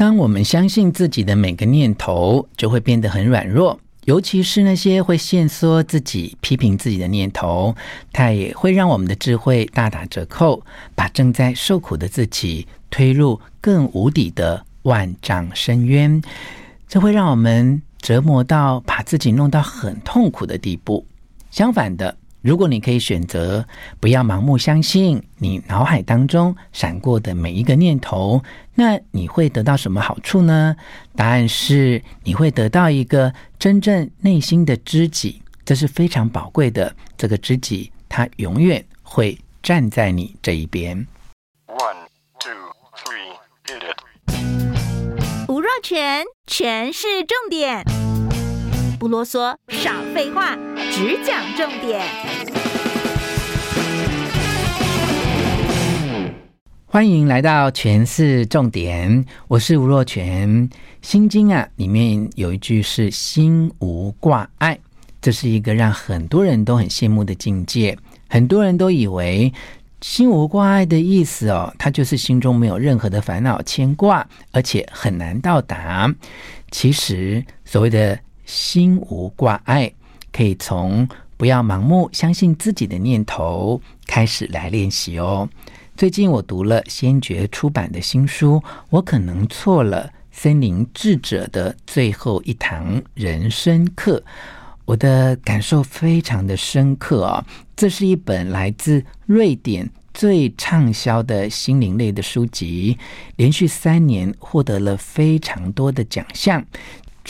当我们相信自己的每个念头，就会变得很软弱，尤其是那些会限缩自己、批评自己的念头，它也会让我们的智慧大打折扣，把正在受苦的自己推入更无底的万丈深渊。这会让我们折磨到把自己弄到很痛苦的地步。相反的，如果你可以选择不要盲目相信你脑海当中闪过的每一个念头，那你会得到什么好处呢？答案是你会得到一个真正内心的知己，这是非常宝贵的。这个知己，他永远会站在你这一边。One, two, three, hit it. 吴若权，权式重点，不啰嗦，少废话。只讲重点。欢迎来到权式重点，我是吴若全。心经啊，里面有一句是“心无挂碍”，这是一个让很多人都很羡慕的境界。很多人都以为“心无挂碍”的意思哦，它就是心中没有任何的烦恼牵挂，而且很难到达。其实，所谓的“心无挂碍”。可以从不要盲目相信自己的念头开始来练习哦。最近我读了先觉出版的新书《我可能错了：森林智者的最后一堂人生课》，我的感受非常的深刻啊、哦！这是一本来自瑞典最畅销的心灵类的书籍，连续三年获得了非常多的奖项。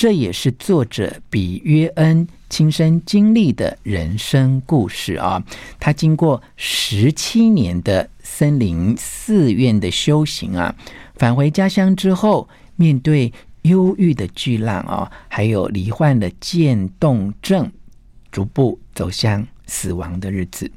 这也是作者比约恩亲身经历的人生故事啊！他经过十七年的森林寺院的修行啊，返回家乡之后，面对忧郁的巨浪啊，还有罹患的渐冻症，逐步走向死亡的日子。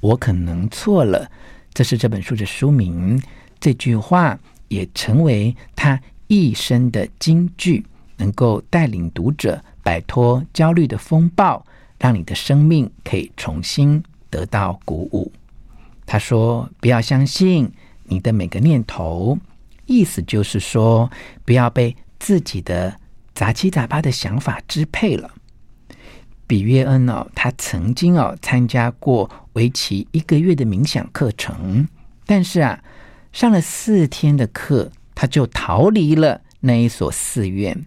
我可能错了，这是这本书的书名。这句话也成为他一生的金句。能够带领读者摆脱焦虑的风暴，让你的生命可以重新得到鼓舞。他说：“不要相信你的每个念头，意思就是说，不要被自己的杂七杂八的想法支配了。”比约恩哦，他曾经哦参加过为期一个月的冥想课程，但是啊，上了四天的课，他就逃离了那一所寺院。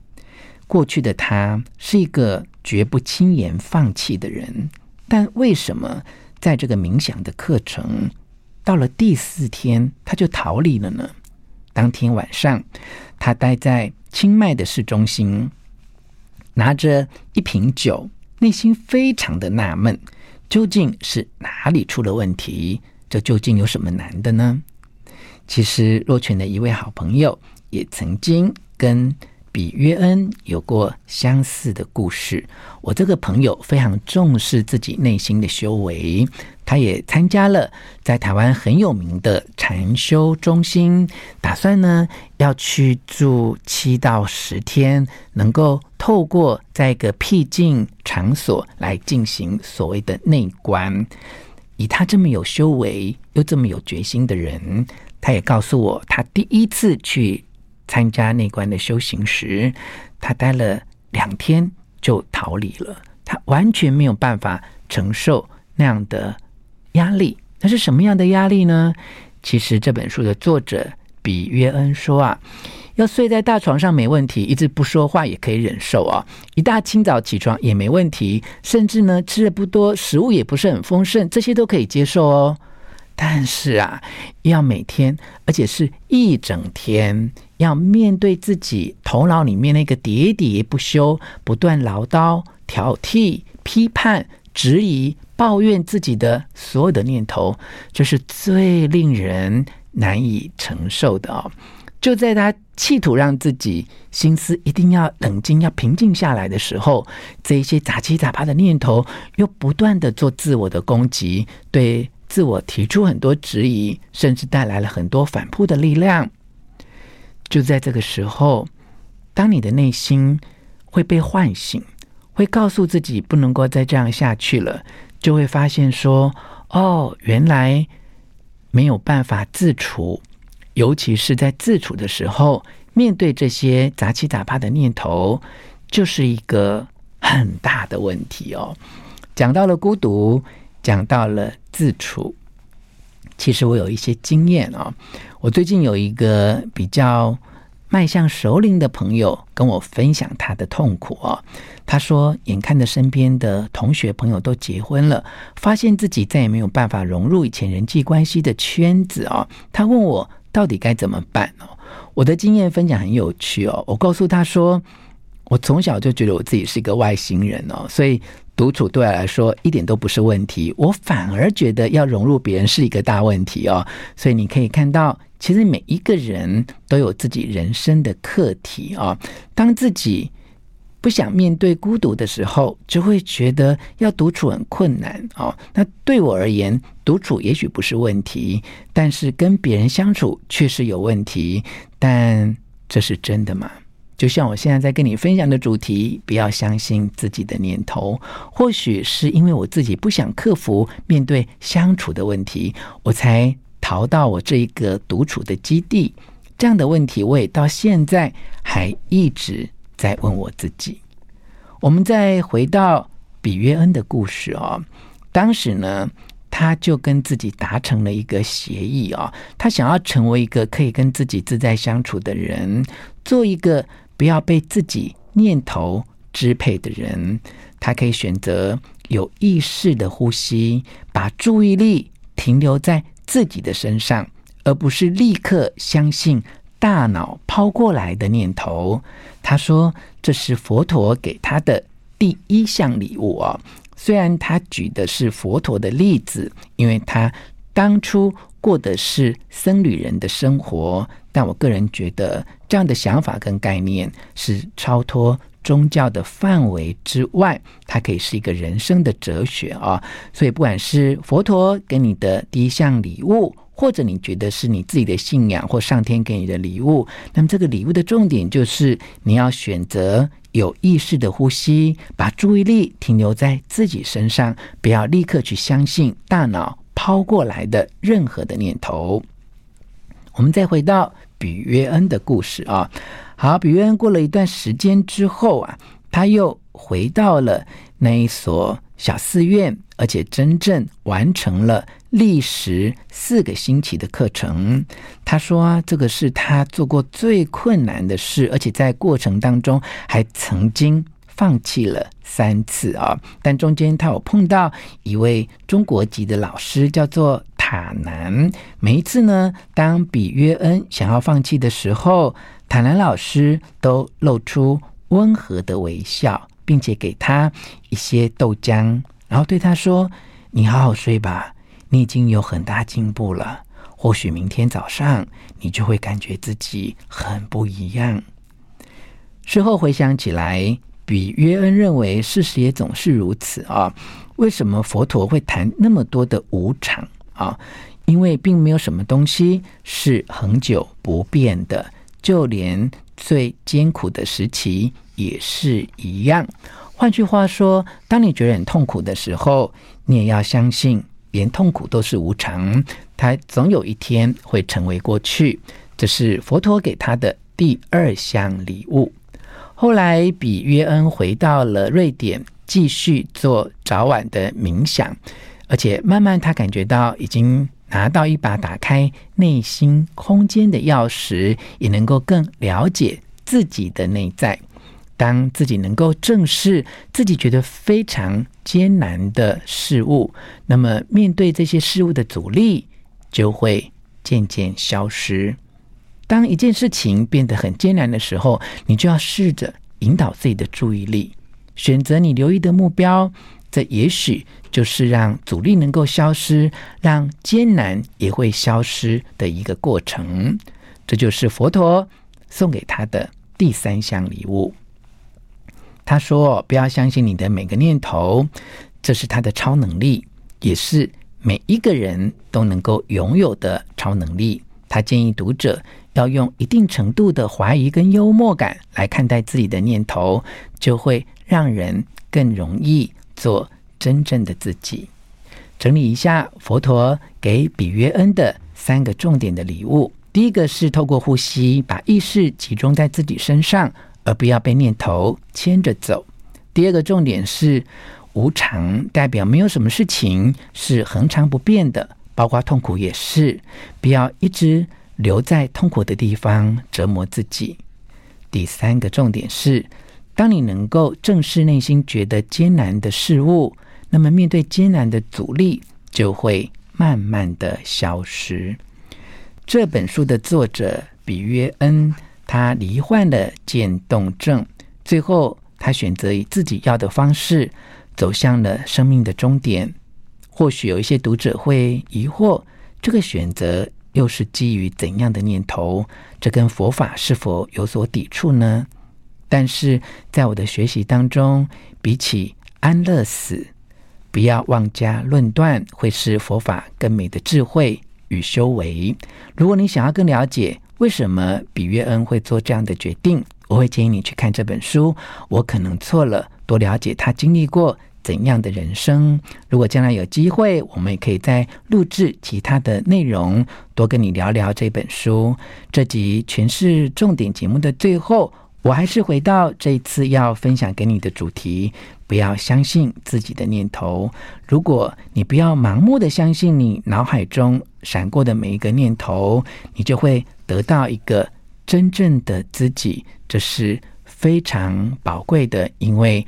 过去的他是一个绝不轻言放弃的人，但为什么在这个冥想的课程到了第四天他就逃离了呢？当天晚上，他待在清迈的市中心，拿着一瓶酒，内心非常的纳闷，究竟是哪里出了问题？这究竟有什么难的呢？其实，若泉的一位好朋友也曾经跟。比约恩有过相似的故事。我这个朋友非常重视自己内心的修为，他也参加了在台湾很有名的禅修中心，打算呢要去住七到十天，能够透过在一个僻静场所来进行所谓的内观。以他这么有修为又这么有决心的人，他也告诉我，他第一次去。参加内观的修行时，他待了两天就逃离了。他完全没有办法承受那样的压力。那是什么样的压力呢？其实这本书的作者比约恩说啊，要睡在大床上没问题，一直不说话也可以忍受啊。一大清早起床也没问题，甚至呢吃的不多，食物也不是很丰盛，这些都可以接受哦。但是啊，要每天，而且是一整天，要面对自己头脑里面那个喋喋不休、不断唠叨、挑剔、批判、质疑、抱怨自己的所有的念头，这是最令人难以承受的哦。就在他企图让自己心思一定要冷静、要平静下来的时候，这一些杂七杂八的念头又不断的做自我的攻击，对。自我提出很多质疑，甚至带来了很多反扑的力量。就在这个时候，当你的内心会被唤醒，会告诉自己不能够再这样下去了，就会发现说：“哦，原来没有办法自处，尤其是在自处的时候，面对这些杂七杂八的念头，就是一个很大的问题哦。讲到了孤独，讲到了自处，其实我有一些经验哦。我最近有一个比较迈向熟龄的朋友跟我分享他的痛苦哦。他说，眼看着身边的同学朋友都结婚了，发现自己再也没有办法融入以前人际关系的圈子哦。他问我到底该怎么办哦？我的经验分享很有趣哦。我告诉他说，我从小就觉得我自己是一个外星人哦，所以独处对我来说一点都不是问题。我反而觉得要融入别人是一个大问题哦。所以你可以看到，其实每一个人都有自己人生的课题哦。当自己不想面对孤独的时候，就会觉得要独处很困难哦。那对我而言，独处也许不是问题，但是跟别人相处确实有问题。但这是真的吗？就像我现在在跟你分享的主题，不要相信自己的念头。或许是因为我自己不想克服面对相处的问题，我才逃到我这一个独处的基地。这样的问题，我也到现在还一直。在问我自己，我们再回到比约恩的故事哦。当时呢，他就跟自己达成了一个协议哦，他想要成为一个可以跟自己自在相处的人，做一个不要被自己念头支配的人。他可以选择有意识的呼吸，把注意力停留在自己的身上，而不是立刻相信。大脑抛过来的念头，他说这是佛陀给他的第一项礼物哦。虽然他举的是佛陀的例子，因为他当初过的是僧侣人的生活，但我个人觉得这样的想法跟概念是超脱宗教的范围之外，它可以是一个人生的哲学啊。所以不管是佛陀给你的第一项礼物，或者你觉得是你自己的信仰或上天给你的礼物，那么这个礼物的重点就是你要选择有意识的呼吸，把注意力停留在自己身上，不要立刻去相信大脑抛过来的任何的念头。我们再回到比约恩的故事啊，好，比约恩过了一段时间之后啊，他又回到了那一所小寺院，而且真正完成了。历时四个星期的课程，他说，这个是他做过最困难的事，而且在过程当中还曾经放弃了三次啊。但中间他有碰到一位中国籍的老师，叫做塔南。每一次呢，当比约恩想要放弃的时候，塔南老师都露出温和的微笑，并且给他一些豆浆，然后对他说：“你好好睡吧。”你已经有很大进步了，或许明天早上你就会感觉自己很不一样。事后回想起来，比约恩认为事实也总是如此啊。为什么佛陀会谈那么多的无常啊？因为并没有什么东西是恒久不变的，就连最艰苦的时期也是一样。换句话说，当你觉得很痛苦的时候，你也要相信。连痛苦都是无常，它总有一天会成为过去。这是佛陀给他的第二项礼物。后来，比约恩回到了瑞典，继续做早晚的冥想，而且慢慢他感觉到已经拿到一把打开内心空间的钥匙，也能够更了解自己的内在。当自己能够正视自己觉得非常艰难的事物，那么面对这些事物的阻力就会渐渐消失。当一件事情变得很艰难的时候，你就要试着引导自己的注意力，选择你留意的目标。这也许就是让阻力能够消失，让艰难也会消失的一个过程。这就是佛陀送给他的第三项礼物。他说：“不要相信你的每个念头，这是他的超能力，也是每一个人都能够拥有的超能力。”他建议读者要用一定程度的怀疑跟幽默感来看待自己的念头，就会让人更容易做真正的自己。整理一下佛陀给比约恩的三个重点的礼物：第一个是透过呼吸，把意识集中在自己身上，而不要被念头牵着走。第二个重点是无常，代表没有什么事情是恒常不变的，包括痛苦也是，不要一直留在痛苦的地方折磨自己。第三个重点是，当你能够正视内心觉得艰难的事物，那么面对艰难的阻力就会慢慢的消失。这本书的作者比约恩，他罹患了渐冻症，最后他选择以自己要的方式走向了生命的终点。或许有一些读者会疑惑，这个选择又是基于怎样的念头？这跟佛法是否有所抵触呢？但是在我的学习当中，比起安乐死，不要妄加论断，会是佛法更美的智慧与修为。如果你想要更了解为什么比约恩会做这样的决定，我会建议你去看这本书。我可能错了，多了解他经历过怎样的人生。如果将来有机会，我们也可以再录制其他的内容，多跟你聊聊这本书。这集全是重点节目的最后。我还是回到这一次要分享给你的主题：不要相信自己的念头。如果你不要盲目的相信你脑海中闪过的每一个念头，你就会得到一个真正的自己，这是非常宝贵的，因为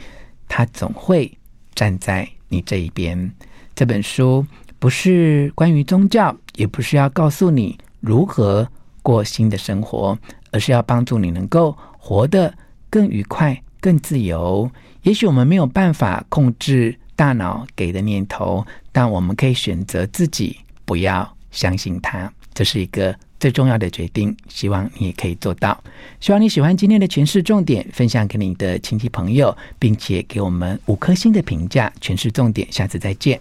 他总会站在你这一边。这本书不是关于宗教，也不是要告诉你如何过新的生活，而是要帮助你能够。活得更愉快、更自由。也许我们没有办法控制大脑给的念头，但我们可以选择自己不要相信它。这是一个最重要的决定。希望你也可以做到。希望你喜欢今天的诠释重点，分享给你的亲戚朋友，并且给我们五颗星的评价。诠释重点，下次再见。